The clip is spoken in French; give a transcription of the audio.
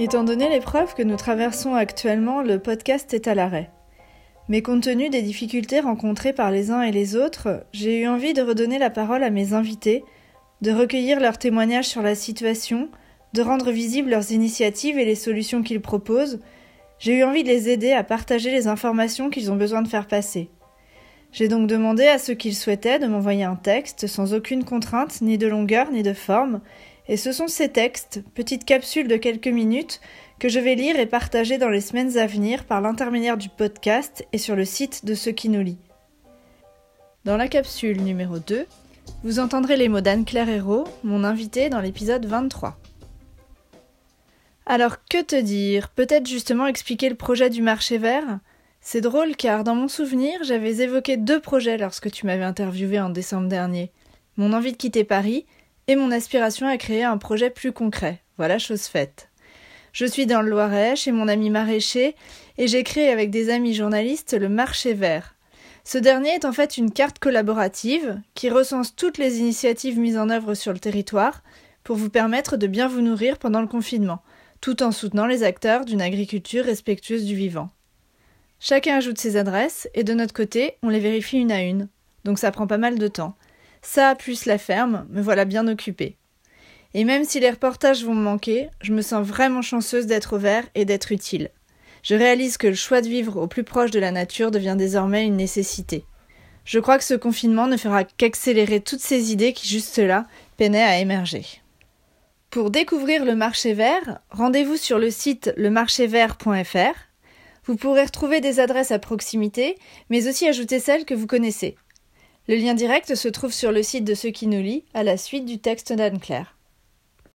Étant donné l'épreuve que nous traversons actuellement, le podcast est à l'arrêt. Mais compte tenu des difficultés rencontrées par les uns et les autres, j'ai eu envie de redonner la parole à mes invités, de recueillir leurs témoignages sur la situation, de rendre visibles leurs initiatives et les solutions qu'ils proposent. J'ai eu envie de les aider à partager les informations qu'ils ont besoin de faire passer. J'ai donc demandé à ceux qui le souhaitaient de m'envoyer un texte sans aucune contrainte, ni de longueur, ni de forme, et ce sont ces textes, petites capsules de quelques minutes, que je vais lire et partager dans les semaines à venir par l'intermédiaire du podcast et sur le site de ceux qui nous lit. Dans la capsule numéro 2, vous entendrez les mots d'Anne-Claire Hérault, mon invité dans l'épisode 23. Alors que te dire? Peut-être justement expliquer le projet du marché vert? C'est drôle car dans mon souvenir, j'avais évoqué deux projets lorsque tu m'avais interviewé en décembre dernier. Mon envie de quitter Paris et mon aspiration à créer un projet plus concret. Voilà chose faite. Je suis dans le Loiret chez mon ami maraîcher et j'ai créé avec des amis journalistes le marché vert. Ce dernier est en fait une carte collaborative qui recense toutes les initiatives mises en œuvre sur le territoire pour vous permettre de bien vous nourrir pendant le confinement, tout en soutenant les acteurs d'une agriculture respectueuse du vivant. Chacun ajoute ses adresses et de notre côté, on les vérifie une à une. Donc ça prend pas mal de temps. Ça, plus la ferme, me voilà bien occupée. Et même si les reportages vont me manquer, je me sens vraiment chanceuse d'être au vert et d'être utile. Je réalise que le choix de vivre au plus proche de la nature devient désormais une nécessité. Je crois que ce confinement ne fera qu'accélérer toutes ces idées qui, juste là, peinaient à émerger. Pour découvrir le marché vert, rendez-vous sur le site lemarchévert.fr. Vous pourrez retrouver des adresses à proximité, mais aussi ajouter celles que vous connaissez. Le lien direct se trouve sur le site de ceux qui nous lit, à la suite du texte d'Anne-Claire.